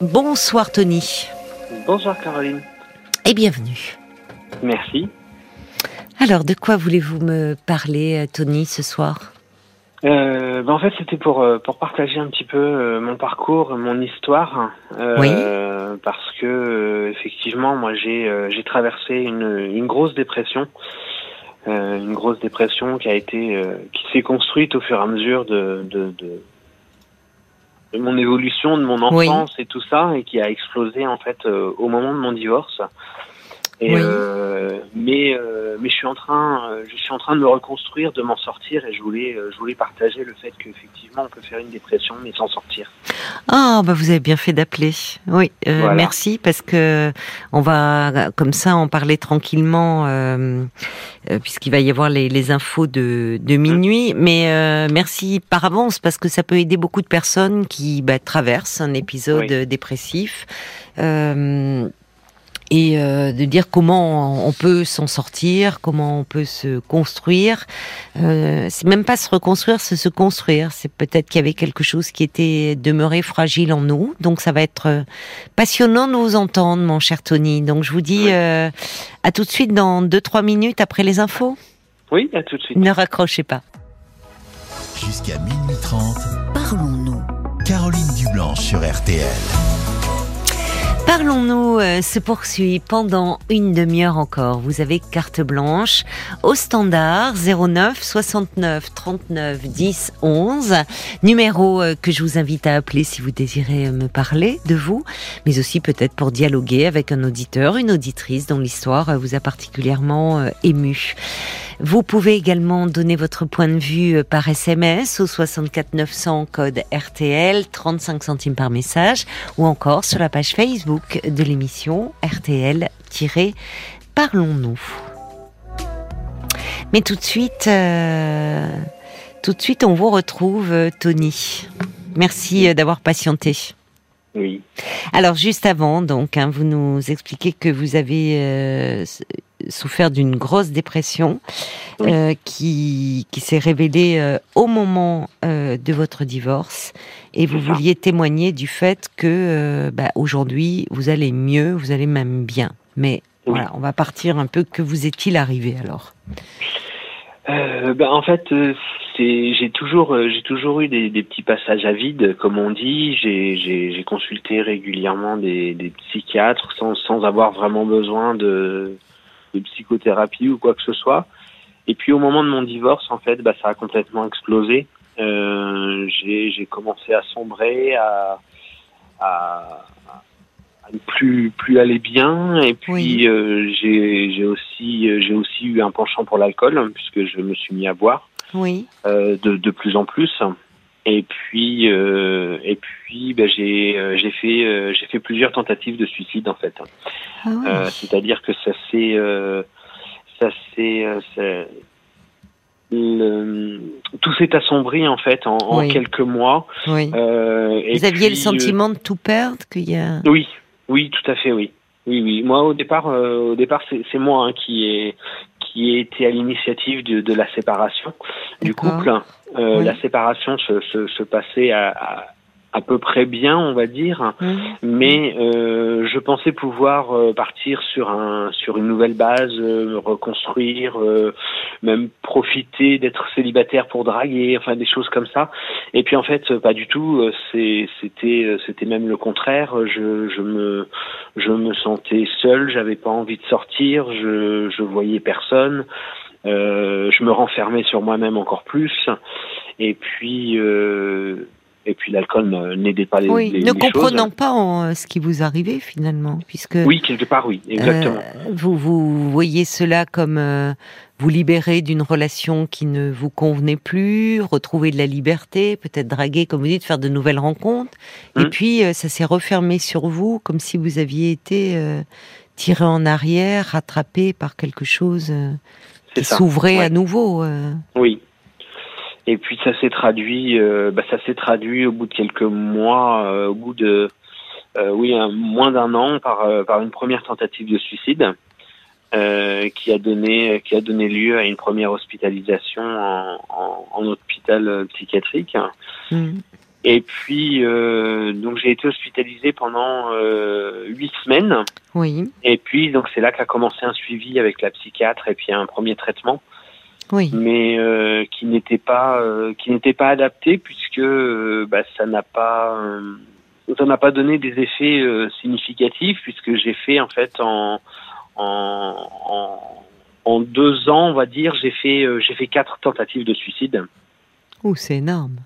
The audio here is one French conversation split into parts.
Bonsoir Tony. Bonsoir Caroline. Et bienvenue. Merci. Alors, de quoi voulez-vous me parler, Tony, ce soir? Euh, ben en fait, c'était pour euh, pour partager un petit peu euh, mon parcours, mon histoire, euh, Oui. parce que euh, effectivement, moi, j'ai euh, j'ai traversé une une grosse dépression, euh, une grosse dépression qui a été euh, qui s'est construite au fur et à mesure de de, de de mon évolution, de mon Oui. enfance et tout ça, et qui a explosé en fait euh, au moment de mon divorce. Et Oui. euh, mais euh, mais je suis en train euh, je suis en train de me reconstruire, de m'en sortir, et je voulais je voulais partager le fait qu'effectivement on peut faire une dépression mais s'en sortir. Ah, bah vous avez bien fait d'appeler. Oui, euh, Voilà. merci parce que on va comme ça en parler tranquillement puisqu'il va y avoir les, les infos de, de minuit. Mais euh, merci par avance parce que ça peut aider beaucoup de personnes qui bah, traversent un épisode Oui. dépressif. Euh, et euh, de dire comment on peut s'en sortir, comment on peut se construire. Euh, c'est même pas se reconstruire, c'est se construire. C'est peut-être qu'il y avait quelque chose qui était demeuré fragile en nous. Donc ça va être euh, passionnant de vous entendre, mon cher Tony. Donc je vous dis Oui. euh, à tout de suite dans deux trois minutes après les infos. Oui, à tout de suite. Ne raccrochez pas. Jusqu'à minuit 30, Parlons-nous. Caroline Dublanche sur RTL. Parlons-nous euh, se poursuit pendant une demi-heure encore. Vous avez carte blanche au standard 09 69 39 10 11, numéro euh, que je vous invite à appeler si vous désirez euh, me parler de vous, mais aussi peut-être pour dialoguer avec un auditeur, une auditrice dont l'histoire vous a particulièrement ému. Vous pouvez également donner votre point de vue par SMS au 64 900 code RTL, 35 centimes par message, ou encore sur la page Facebook de l'émission RTL-Parlons-nous. Mais tout de suite, euh, tout de suite, on vous retrouve, euh, Tony. Merci euh, d'avoir patienté. Oui. Alors juste avant, donc, hein, vous nous expliquez que vous avez euh, souffert d'une grosse dépression Oui. euh, qui, qui s'est révélée euh, au moment euh, de votre divorce, et vous vouliez témoigner du fait que bah, aujourd'hui vous allez mieux, vous allez même bien. Mais Oui. voilà, on va partir un peu. Que vous est-il arrivé alors? Ben, en fait, j'ai toujours j'ai toujours eu des, des petits passages à vide, comme on dit. J'ai consulté régulièrement des, des psychiatres sans sans avoir vraiment besoin de de psychothérapie ou quoi que ce soit. Et puis au moment de mon divorce, en fait, bah, ça a complètement explosé. Euh, j'ai commencé à sombrer, à à, à ne plus plus aller bien. Et puis Oui. euh, j'ai aussi j'ai aussi eu un penchant pour l'alcool puisque je me suis mis à boire Oui. euh, de, de plus en plus. Et puis, euh, et puis, ben, j'ai euh, j'ai fait euh, j'ai fait plusieurs tentatives de suicide en fait. Ah oui. C'est-à-dire que ça s'est ça s'est le- tout s'est assombri en fait en, quelques mois. oui. Et Vous aviez le sentiment de tout perdre, qu'il y a. oui, oui, tout à fait, oui, oui, oui. Moi, au départ, au départ, c'est moi hein, qui est qui ai été à l'initiative de, de la séparation du couple. Euh, Oui. La séparation se, se, se passait à, à, à peu près bien, on va dire, Hum, mais euh, je pensais pouvoir euh, partir sur un sur une nouvelle base, euh, me reconstruire, euh, même profiter d'être célibataire pour draguer, enfin des choses comme ça. Et puis en fait, euh, pas du tout. euh, C'est c'était c'était même le contraire. Je je me je me sentais seul, j'avais pas envie de sortir, je je voyais personne. Euh, je me renfermais sur moi-même encore plus. Et puis euh, et puis l'alcool n'aidait pas les, Oui, les- ne les comprenant choses. pas en, euh, ce qui vous arrivait finalement, puisque Oui, quelque part, oui, exactement. euh, vous, vous voyez cela comme euh, vous libérer d'une relation qui ne vous convenait plus, retrouver de la liberté, peut-être draguer, comme vous dites, faire de nouvelles rencontres, et Mm. puis euh, ça s'est refermé sur vous comme si vous aviez été tiré en arrière, rattrapé par quelque chose qui s'ouvrait Ouais. à nouveau. Oui. Et puis ça s'est traduit, euh, bah, ça s'est traduit au bout de quelques mois, euh, au bout de, euh, oui, un- moins d'un an, par, par une première tentative de suicide, qui a donné, qui a donné lieu à une première hospitalisation en, en, en hôpital psychiatrique. Mm. Et puis, donc j'ai été hospitalisé pendant huit semaines. Oui. Et puis, donc c'est là qu'a commencé un suivi avec la psychiatre et puis un premier traitement. Oui. Mais euh, qui n'était pas, euh, qui n'était pas adapté puisque euh, bah, ça n'a pas, euh, ça n'a pas donné des effets significatifs puisque j'ai fait en fait en, en, en, en deux ans, on va dire, j'ai fait, j'ai fait quatre tentatives de suicide. Ouh, c'est énorme.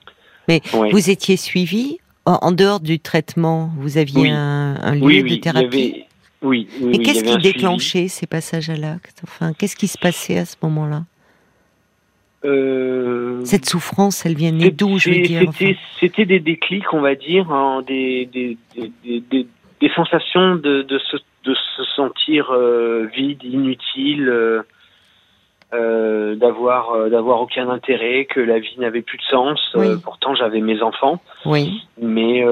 Mais vous étiez suivi en, dehors du traitement? Vous aviez Oui. un, un lieu de thérapie? oui, y qu'est-ce qui suivi. déclenchait ces passages à l'acte? Enfin, qu'est-ce qui se passait à ce moment-là? Euh, Cette souffrance, elle vient d'où, je veux dire C'était des déclics, on va dire, hein, des, des, des, des, des- des sensations de, de, se, de se sentir euh, vide, inutile, euh, d'avoir d'avoir aucun intérêt, que la vie n'avait plus de sens. Oui. pourtant, j'avais mes enfants, Oui, mais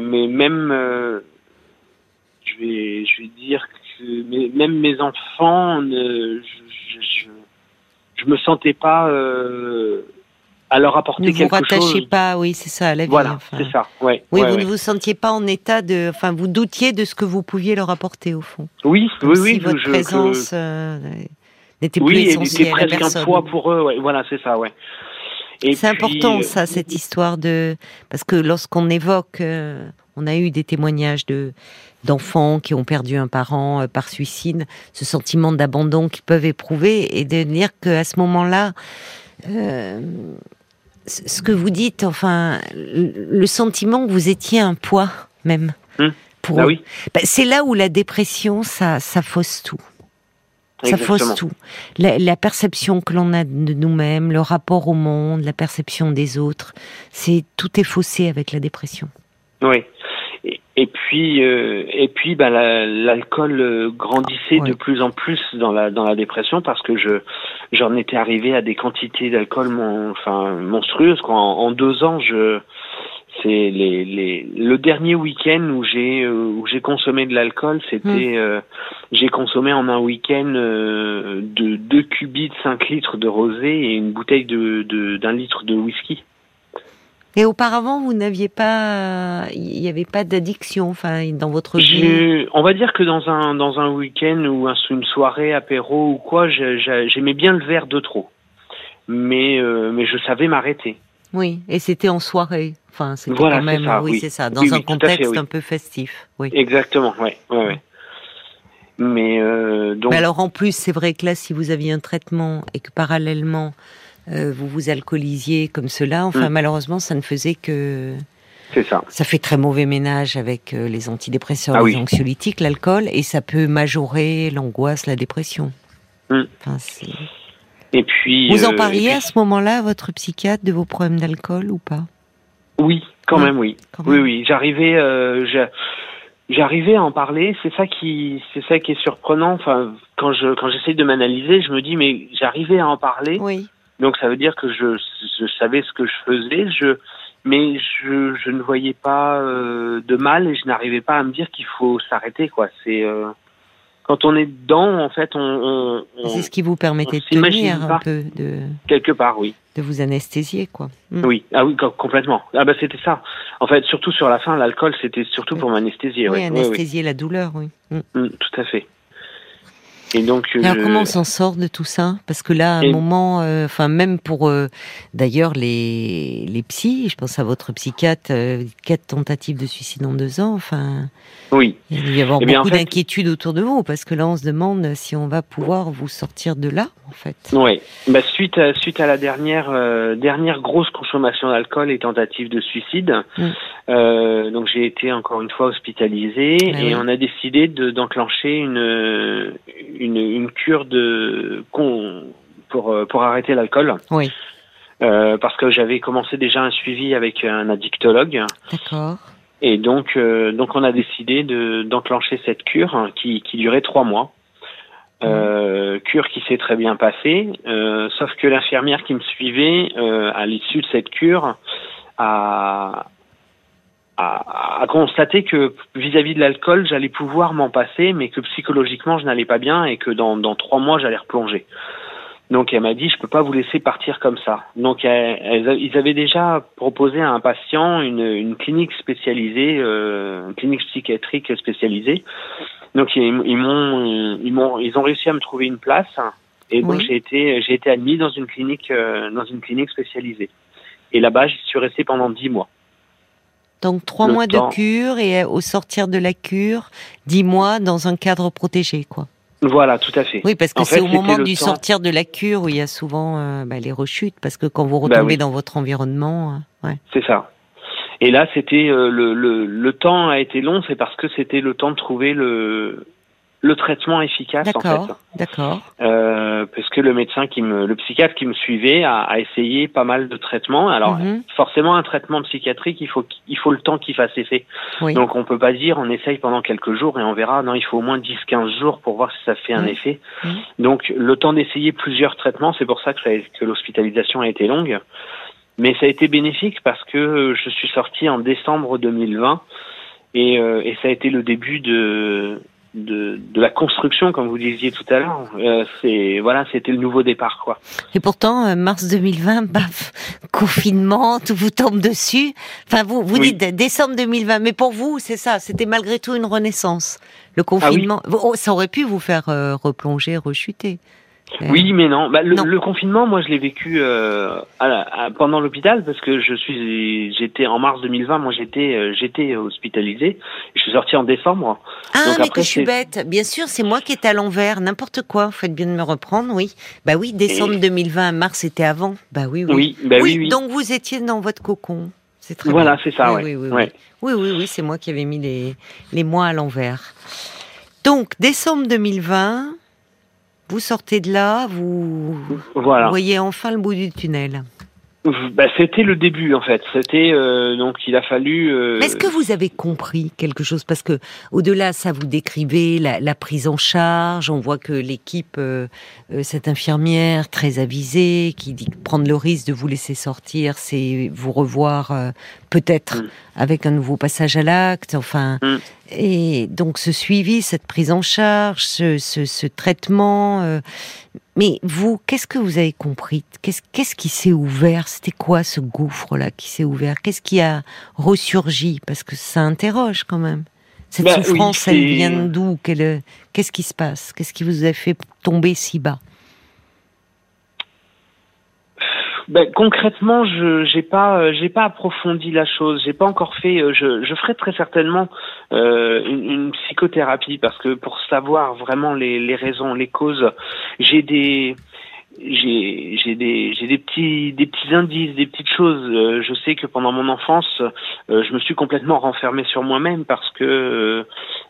mais même je vais je vais dire que mes- même mes enfants, ne, je, je, je, je me sentais pas euh, à leur apporter ne vous quelque rattachez chose. pas, oui, c'est ça, à la vie. Voilà, enfin. c'est ça. Ouais. Oui, ouais, vous ouais. ne vous sentiez pas en état de. Enfin, vous doutiez de ce que vous pouviez leur apporter, au fond. Oui, Comme oui, si oui. votre je- que- présence euh, n'était plus oui, essentielle à presque un personne. poids pour eux. Voilà, c'est ça. Ouais. C'est important euh, ça, cette histoire de parce que lorsqu'on évoque, euh, on a eu des témoignages de d'enfants qui ont perdu un parent euh, par suicide, ce sentiment d'abandon qu'ils peuvent éprouver et de dire qu'à ce moment-là, euh, ce que vous dites, enfin, le sentiment que vous étiez un poids même Hum. pour Bah oui, Bah, c'est là où la dépression, ça, ça fausse tout. Ça fausse tout. La, la perception que l'on a de nous-mêmes, le rapport au monde, la perception des autres, c'est tout est faussé avec la dépression. Oui. Et, puis, euh, et puis, bah, la- l'alcool euh, grandissait Ouais. de plus en plus dans la dans la dépression parce que je j'en étais arrivé à des quantités d'alcool mon, enfin monstrueuses. Quoi. En, en deux ans, je c'est les, les le dernier week-end où j'ai euh, où j'ai consommé de l'alcool, c'était euh, j'ai consommé en un week-end euh, de deux cubits de 5 litres de rosé et une bouteille de de- d'un litre de whisky. Et auparavant, vous n'aviez pas, il n'y avait pas d'addiction, enfin, dans votre vie. On va dire que dans un dans un week-end ou un- une soirée apéro ou quoi, j'ai- j'ai- j'aimais bien le verre de trop, mais euh, mais je savais m'arrêter. Oui, et c'était en soirée. Enfin, c'était Voilà, quand même, ça, oui, oui. c'est ça, dans Oui, un oui, contexte fait, oui. un peu festif. Oui. Exactement. Mais euh, donc Mais alors en plus, c'est vrai que là, si vous aviez un traitement et que parallèlement euh, vous vous alcoolisiez comme cela, enfin Mm. malheureusement, ça ne faisait que c'est ça. ça fait très mauvais ménage avec euh, les antidépresseurs, Ah les oui. anxiolytiques, l'alcool, et ça peut majorer l'angoisse, la dépression. Mm. Enfin, Et puis vous en euh, parliez à ce moment-là à votre psychiatre de vos problèmes d'alcool ou pas? Oui, quand Ouais, même, oui. quand Oui, même. oui. J'arrivais, euh, j'a- j'arrivais à en parler. C'est ça qui, c'est ça qui est surprenant. Enfin, quand je, quand j'essaye de m'analyser, je me dis, mais j'arrivais à en parler. Oui. Donc ça veut dire que je, je savais ce que je faisais, je, mais je, je ne voyais pas euh, de mal et je n'arrivais pas à me dire qu'il faut s'arrêter quoi. C'est euh, quand on est dedans, en fait, on, on, on- C'est ce qui vous permettait de tenir un peu, de, quelque part, oui, de vous anesthésier, quoi. Mm. oui, ah oui, co- complètement. Ah bah c'était ça. En fait, surtout sur la fin, l'alcool, c'était surtout pour m'anesthésier. Oui, ouais. Oui, anesthésier la douleur, oui. Mm. oui. Mm, tout à fait. Et donc, Alors je- comment on s'en sort de tout ça? Parce que là, à un moment, euh, enfin même pour euh, d'ailleurs les les psys, je pense à votre psychiatre, euh, quatre tentatives de suicide en deux ans. Enfin, oui. il doit y avoir Eh beaucoup en fait- d'inquiétudes autour de vous parce que là, on se demande si on va pouvoir vous sortir de là, en fait. Ouais. Bah, suite à, suite à la dernière euh, dernière grosse consommation d'alcool et tentative de suicide, Mm. euh, donc j'ai été encore une fois hospitalisé Ah et oui. on a décidé de d'enclencher une une une cure de con pour euh, pour arrêter l'alcool Oui, euh, parce que j'avais commencé déjà un suivi avec un addictologue d'accord. et donc euh, donc on a décidé de d'enclencher cette cure hein, qui qui durait trois mois. Euh, cure qui s'est très bien passée, euh, sauf que l'infirmière qui me suivait euh, à l'issue de cette cure a, a, a constaté que vis-à-vis de l'alcool, j'allais pouvoir m'en passer, mais que psychologiquement, je n'allais pas bien et que dans, dans trois mois, j'allais replonger. Donc elle m'a dit je peux pas vous laisser partir comme ça. Donc elle, ils avaient déjà proposé à un patient une, une clinique spécialisée, euh, une clinique psychiatrique spécialisée. Donc ils, ils m'ont ils m'ont ils ont réussi à me trouver une place et donc j'ai été j'ai été admis dans une clinique euh, dans une clinique spécialisée. Et là-bas j'y suis resté pendant dix mois. Donc trois mois de cure et au sortir de la cure, dix mois dans un cadre protégé, quoi. Voilà, tout à fait. Oui, parce que c'est au moment du sortir de la cure où il y a souvent euh, bah, les rechutes, parce que quand vous bah retombez dans votre environnement, euh, ouais. C'est ça. Et là, c'était euh, le, le, le temps a été long, c'est parce que c'était le temps de trouver le le traitement efficace en fait. D'accord. Euh, parce que le médecin qui me, le psychiatre qui me suivait a, a essayé pas mal de traitements. Alors mhm. forcément un traitement psychiatrique, il faut il faut le temps qu'il fasse effet. Donc on peut pas dire on essaye pendant quelques jours et on verra. Non, il faut au moins 10-15 jours pour voir si ça fait un effet. Donc le temps d'essayer plusieurs traitements, c'est pour ça que, que l'hospitalisation a été longue. Mais ça a été bénéfique parce que je suis sorti en décembre 2020 et, euh, et ça a été le début de de, de, la construction, comme vous disiez tout à l'heure. Euh, c'est voilà, c'était le nouveau départ, quoi. Et pourtant, euh, mars 2020, baf, confinement, tout vous tombe dessus. Enfin, vous vous dites décembre 2020, mais pour vous, c'est ça, c'était malgré tout une renaissance. Le ah confinement, oh, ça aurait pu vous faire euh, replonger, rechuter. Oui, mais non. Bah, le, confinement, moi, je l'ai vécu euh, pendant l'hôpital parce que je suis, j'étais en mars 2020. Moi, j'étais, euh, j'étais hospitalisé. Je suis sorti en décembre. Ah, mais que je suis bête. Bien sûr, c'est moi qui étais à l'envers. N'importe quoi. Faites bien de me reprendre. Oui. Bah oui, décembre 2020, mars, c'était avant. Bah oui, oui. Oui, bah oui, oui, Donc vous étiez dans votre cocon. C'est très Voilà, c'est ça. Oui, oui, oui. Oui, oui, oui, c'est moi qui avais mis les les mois à l'envers. Donc décembre 2020. Vous sortez de là, vous, voyez enfin le bout du tunnel. Bah, c'était le début en fait. C'était euh, donc il a fallu. Euh... Est-ce que vous avez compris quelque chose? Parce que au-delà, ça vous décrivez la, la, prise en charge. On voit que l'équipe, euh, euh cette infirmière très avisée, qui dit prendre le risque de vous laisser sortir, c'est vous revoir euh, peut-être mm. avec un nouveau passage à l'acte. Enfin, mm. et donc ce suivi, cette prise en charge, ce, ce, ce traitement. Euh, mais vous, qu'est-ce que vous avez compris? Qu'est-ce qu'est-ce qui s'est ouvert? C'était quoi ce gouffre-là qui s'est ouvert? Qu'est-ce qui a ressurgi? Parce que ça interroge quand même. Cette bah souffrance, elle vient d'où? Qu'est-ce qui se passe? Qu'est-ce qui vous a fait tomber si bas? Ben, concrètement, je j'ai pas euh, j'ai pas approfondi la chose. J'ai pas encore fait. Euh, je, je ferai très certainement euh, une, psychothérapie parce que pour savoir vraiment les raisons, les causes, j'ai des j'ai j'ai des j'ai des petits des petits indices des petites choses. Euh, je sais que pendant mon enfance euh, je me suis complètement renfermé sur moi-même parce que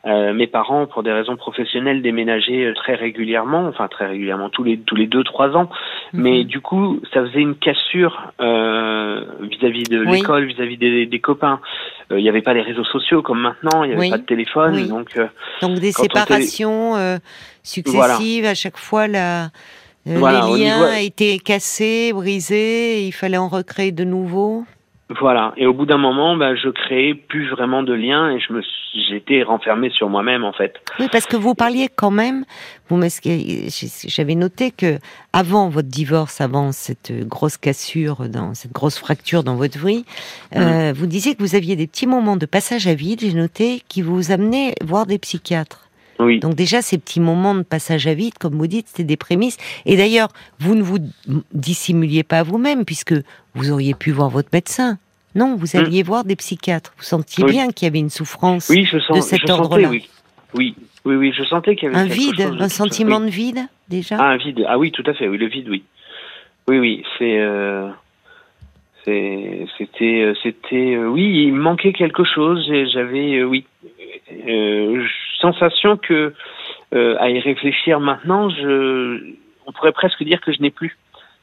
euh, mes parents pour des raisons professionnelles déménageaient très régulièrement enfin très régulièrement tous les tous les deux trois ans. Mhm. mais du coup ça faisait une cassure vis-à-vis de l'école vis-à-vis des, des copains. Il n'y avait pas les réseaux sociaux comme maintenant il n'y avait pas de téléphone donc donc des séparations successives à chaque fois la euh, les liens été cassés, brisés, il fallait en recréer de nouveaux. Voilà. Et au bout d'un moment, bah, je créais plus vraiment de liens et je me, j'étais renfermé sur moi-même en fait. Oui, parce que vous parliez quand même. Vous j'avais noté que avant votre divorce, avant cette grosse cassure, dans cette grosse fracture dans votre vie, euh, mmh. vous disiez que vous aviez des petits moments de passage à vide. J'ai noté qui vous amenaient voir des psychiatres. Donc déjà, ces petits moments de passage à vide, comme vous dites, c'était des prémices. Et d'ailleurs, vous ne vous dissimuliez pas vous-même, puisque vous auriez pu voir votre médecin. Non, vous hmm. alliez voir des psychiatres. Vous sentiez bien qu'il y avait une souffrance oui, je sens, de cet ordre-là. Oui. oui. oui, je sentais qu'il y avait un vide, un sentiment de vide déjà? Ah, un vide. Ah oui, tout à fait. Oui, le vide, oui. Oui, oui, c'est. Euh, c'était, euh, c'était, euh, oui, il manquait quelque chose. J'avais, oui, sensation que euh, à y réfléchir maintenant, je, on pourrait presque dire que je n'ai plus,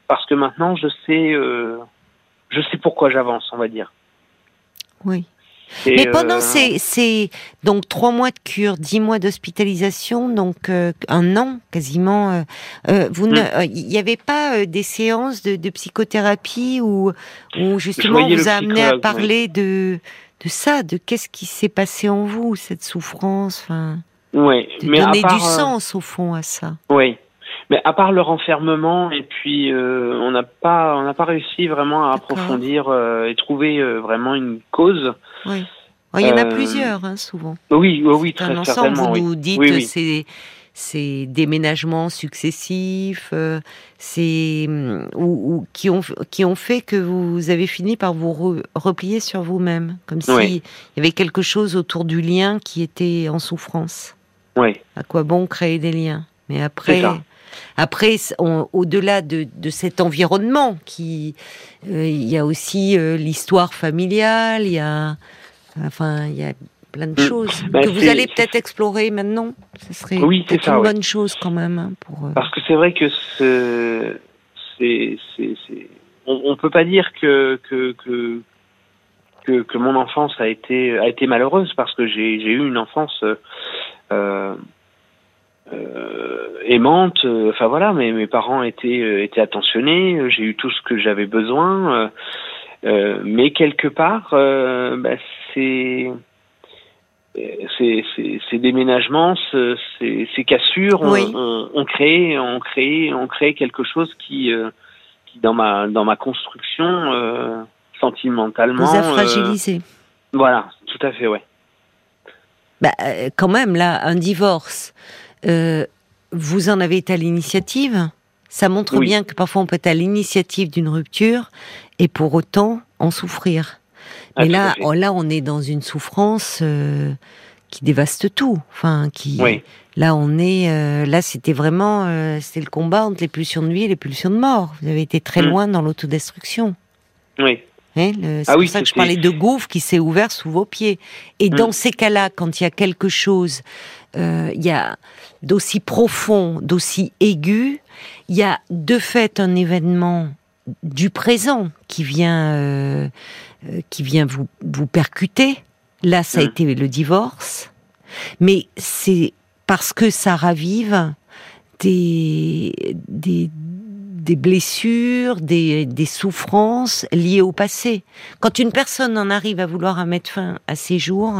parce que maintenant je sais, euh, je sais pourquoi j'avance, on va dire. Oui. Mais pendant euh, ces, donc trois mois de cure, dix mois d'hospitalisation, donc un an quasiment, vous hmm. il n'y avait pas des séances de, psychothérapie où, où justement vous a amené à parler de de ça, de qu'est-ce qui s'est passé en vous, cette souffrance, enfin. Oui, mais donner du euh, sens au fond à ça. Oui, Mais à part le renfermement, et puis euh, on n'a pas, on n'a pas réussi vraiment à approfondir euh, et trouver euh, vraiment une cause. Oui. Il y en a plusieurs, hein, souvent. Oui, oui, oui, très un ensemble. certainement. Vous oui. nous dites oui. c'est ces déménagements successifs, euh, hum, ou, ou qui ont qui ont fait que vous avez fini par vous re- replier sur vous-même, comme si Oui. il y avait quelque chose autour du lien qui était en souffrance. Oui, À quoi bon créer des liens? Mais après, après, au-delà de, de cet environnement, qui, euh, il y a aussi euh, l'histoire familiale, il y a, enfin, il y a plein de Mm. choses Bah, que vous allez peut-être explorer maintenant. Ce serait Oui, peut-être une ouais. bonne chose quand même hein, pour. euh, parce que c'est vrai que ce- c'est, c'est, c'est, on, on peut pas dire que que, que que que mon enfance a été a été malheureuse parce que j'ai j'ai eu une enfance euh, euh, aimante. Enfin voilà, mes mes parents étaient étaient attentionnés. J'ai eu tout ce que j'avais besoin. euh, mais quelque part, bah, c'est ces, ces, ces déménagements, ce- ces, ces cassures, on, Oui. on, on crée, on crée, on crée quelque chose qui, euh, qui dans ma dans ma construction euh, sentimentalement, vous a euh, fragilisé. voilà, tout à fait, ouais. Bah, euh, quand même, là, un divorce, euh, vous en avez été à l'initiative. Ça montre Oui. bien que parfois on peut être à l'initiative d'une rupture et pour autant en souffrir. Ah, Mais là, fait. oh, là, on est dans une souffrance euh, qui dévaste tout. Enfin, qui. Oui. Là, on est. euh, là, c'était vraiment. euh, c'était le combat entre les pulsions de vie et les pulsions de mort. Vous avez été très Mm. loin dans l'autodestruction. oui, Hein, le- c'est Ah pour oui, ça que je parlais de gouffre qui s'est ouvert sous vos pieds. Et Mm. dans ces cas-là, quand il y a quelque chose, euh, il y a d'aussi profond, d'aussi aigu, il y a de fait un événement du présent qui vient, euh, euh, qui vient vous, vous percuter. Là, ça a Mm. été le divorce, mais c'est parce que ça ravive des, des, des blessures, des, des souffrances liées au passé. Quand une personne en arrive à vouloir à mettre fin à ses jours,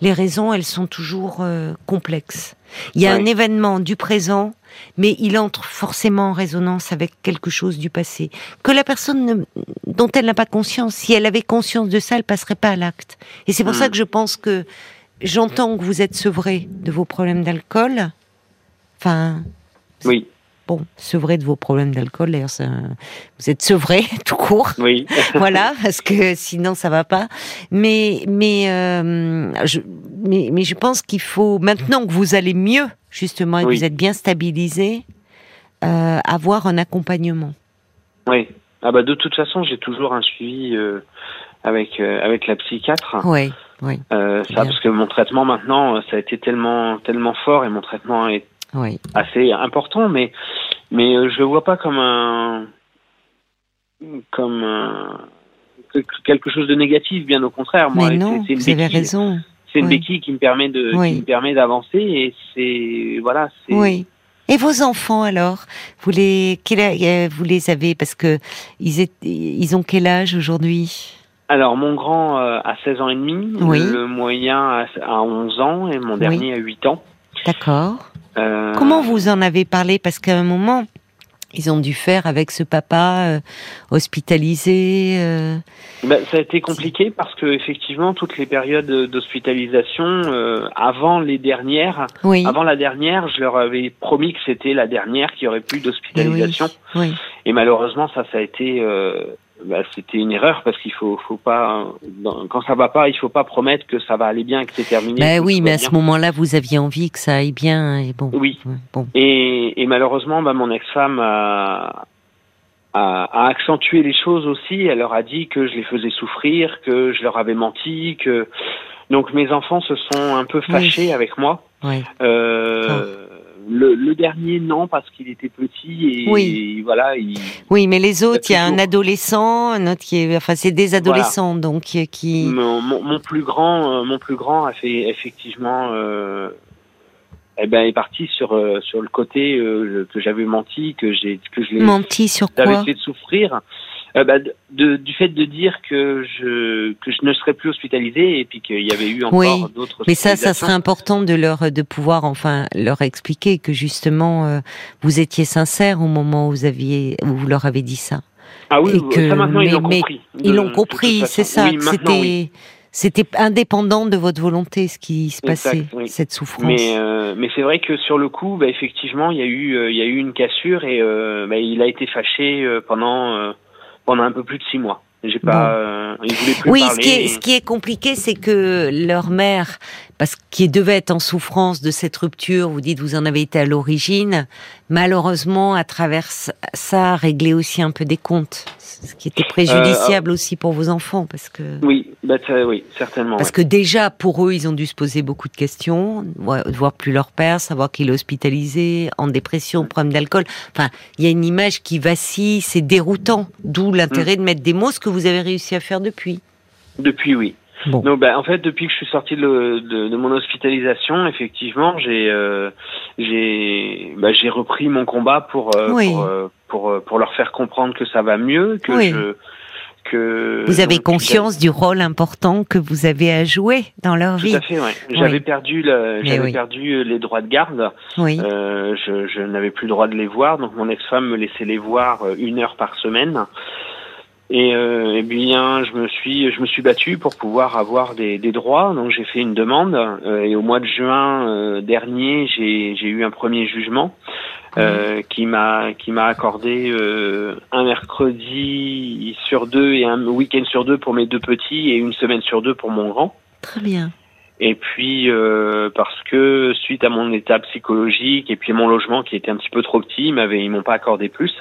les raisons, elles sont toujours euh, complexes. Il y a Ouais. un événement du présent, mais il entre forcément en résonance avec quelque chose du passé. Que la personne ne- dont elle n'a pas conscience, si elle avait conscience de ça, elle passerait pas à l'acte. Et c'est pour ça que je pense que j'entends que vous êtes sevré de vos problèmes d'alcool. Enfin, oui, bon, sevré de vos problèmes d'alcool, d'ailleurs, vous êtes sevré tout court. oui, voilà, parce que sinon ça va pas. Mais mais euh, je mais, mais je pense qu'il faut maintenant que vous allez mieux justement et que vous êtes bien stabilisé, euh, avoir un accompagnement. oui. Ah bah de toute façon, j'ai toujours un suivi euh, avec avec la psychiatre. Oui, oui, Euh, C'est ça, bien. parce que mon traitement maintenant, ça a été tellement tellement fort et mon traitement est oui. assez important, mais mais euh, je le vois pas comme un comme un- que- quelque chose de négatif, bien au contraire. Moi, mais non, c'est- c'est une vous avez béquille. raison. C'est une Oui. béquille qui me permet de Oui. qui me permet d'avancer et c'est voilà. c'est Oui. Et vos enfants alors, vous les euh, vous les avez parce que ils ont quel âge aujourd'hui? Alors mon grand euh, a 16 ans et demi, Oui. le moyen a, a 11 ans et mon dernier a 8 ans. D'accord. Euh, Comment vous en avez parlé? Parce qu'à un moment, ils ont dû faire avec ce papa euh, hospitalisé. euh, Ben, ça a été compliqué parce que effectivement toutes les périodes d'hospitalisation euh, avant les dernières, Oui. avant la dernière, je leur avais promis que c'était la dernière qui aurait plus Eh oui. d'hospitalisation Oui. et malheureusement ça ça a été ben, c'était une erreur parce qu'il faut faut pas dans- quand ça va pas il faut pas promettre que ça va aller bien que c'est terminé. Que oui, mais à bien. ce moment-là, vous aviez envie que ça aille bien. Et bon. Oui. bon. Et, et malheureusement, bah, mon ex-femme a, a, a accentué les choses aussi. Elle leur a dit que je les faisais souffrir, que je leur avais menti, que donc mes enfants se sont un peu fâchés Oui. avec moi. Ouais. Euh, le, le dernier non parce qu'il était petit et, Oui. voilà. Il, Oui, mais les autres, il y a un adolescent, un autre qui est, enfin, c'est des adolescents, donc euh, qui. mon, mon, mon plus grand, euh, mon plus grand a fait effectivement. Euh, eh ben, est parti sur euh, sur le côté euh, que j'avais menti, que j'ai que je l'ai Menti sur j'avais quoi? fait de souffrir. Euh, bah, de, du fait de dire que je que je ne serais plus hospitalisé et puis qu'il y avait eu encore Oui, d'autres. Mais ça, ça serait important de leur de pouvoir enfin leur expliquer que justement euh, vous étiez sincère au moment où vous aviez où vous leur avez dit ça. Ah oui, et que- ça maintenant ils l'ont compris. Ils l'ont compris, c'est ça. Oui, C'était oui. c'était indépendant de votre volonté ce qui se Exact, passait oui. cette souffrance. Mais euh, mais c'est vrai que sur le coup, bah, effectivement, il y a eu euh, il y a eu une cassure et euh, bah, il a été fâché euh, pendant euh, pendant un peu plus de six mois. J'ai pas, euh, voulait plus Oui, parler. ce qui est, et- ce qui est compliqué, c'est que leur mère, parce qu'il devait être en souffrance de cette rupture, vous dites vous en avez été à l'origine, malheureusement, à travers ça, régler aussi un peu des comptes, ce qui était préjudiciable aussi pour vos enfants, parce que Oui, bah, oui, certainement. parce que déjà pour eux, ils ont dû se poser beaucoup de questions, voir voir plus leur père, savoir qu'il est hospitalisé, en dépression, problème d'alcool. Enfin, il y a une image qui vacille, c'est déroutant. D'où l'intérêt de mettre des mots, ce que vous avez réussi à faire depuis. Depuis, oui. Bon. Donc, bah, en fait, depuis que je suis sorti de, de, de mon hospitalisation, effectivement, j'ai euh, j'ai bah, j'ai repris mon combat pour euh, Oui. pour, euh, pour euh, pour leur faire comprendre que ça va mieux, que Oui. je que Vous avez donc, conscience du rôle important que vous avez à jouer dans leur Tout vie. à fait, ouais. J'avais Oui. perdu le, Mais j'avais oui. perdu les droits de garde. Oui. Euh, je, je n'avais plus le droit de les voir, donc mon ex-femme me laissait les voir une heure par semaine. Et euh, eh bien, je me suis, je me suis battu pour pouvoir avoir des, des droits. Donc j'ai fait une demande. euh, et au mois de juin euh, dernier, j'ai, j'ai eu un premier jugement euh, qui m'a, qui m'a accordé euh, un mercredi sur deux et un week-end sur deux pour mes deux petits et une semaine sur deux pour mon grand. Très bien. Et puis euh, parce que suite à mon état psychologique et puis mon logement qui était un petit peu trop petit, ils m'avaient ils m'ont pas accordé plus.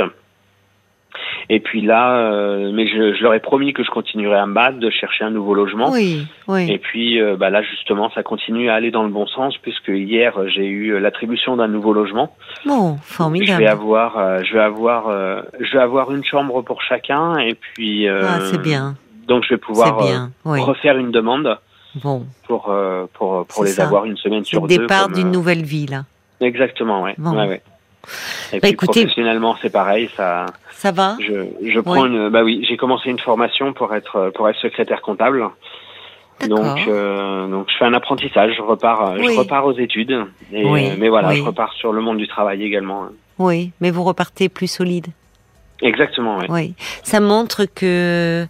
Et puis là, euh, mais je, je leur ai promis que je continuerais à me battre, de chercher un nouveau logement. Oui, oui. Et puis euh, bah là justement, ça continue à aller dans le bon sens puisque hier j'ai eu euh, l'attribution d'un nouveau logement. Bon, Je formidable. vais avoir, euh, je vais avoir, je vais avoir une chambre pour chacun et puis. Ah, c'est bien. Donc je vais C'est pouvoir bien. Oui. refaire une demande Bon. pour pour pour C'est les ça. avoir une semaine C'est sur le deux. départ comme, d'une euh, nouvelle vie, là. Exactement, ouais. Bon. ouais, ouais. Et Bah, puis écoutez- professionnellement, c'est pareil. Ça, Ça va je je prends une. Bah oui, j'ai commencé une formation pour être pour être secrétaire comptable. Donc euh, donc je fais un apprentissage. Je repars Oui. je repars aux études. Et, Oui, euh, mais voilà, oui. je repars sur le monde du travail également. Oui, mais vous repartez plus solide. Exactement, ouais. Oui, ça montre que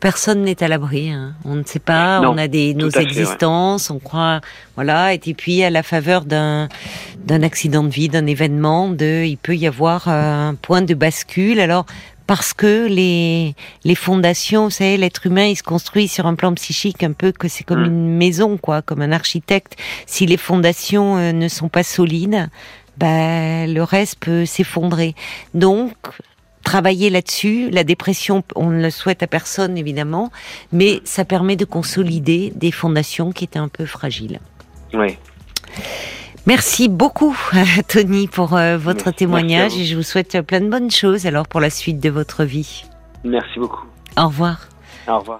personne n'est à l'abri. hein. On ne sait pas, Non, on a des nos fait, ouais. existences, on croit, voilà. Et puis à la faveur d'un d'un accident de vie, d'un événement, de, il peut y avoir euh, un point de bascule. Alors parce que les les fondations, vous savez, l'être humain, il se construit sur un plan psychique un peu que c'est comme Mm. une maison, quoi, comme un architecte. Si les fondations euh, ne sont pas solides, ben le reste peut s'effondrer. Donc travailler là-dessus. La dépression, on ne le souhaite à personne évidemment, mais ça permet de consolider des fondations qui étaient un peu fragiles. Ouais. Merci beaucoup, Tony, pour euh, votre Merci, témoignage merci et je vous souhaite plein de bonnes choses alors pour la suite de votre vie. Merci beaucoup. Au revoir. Au revoir.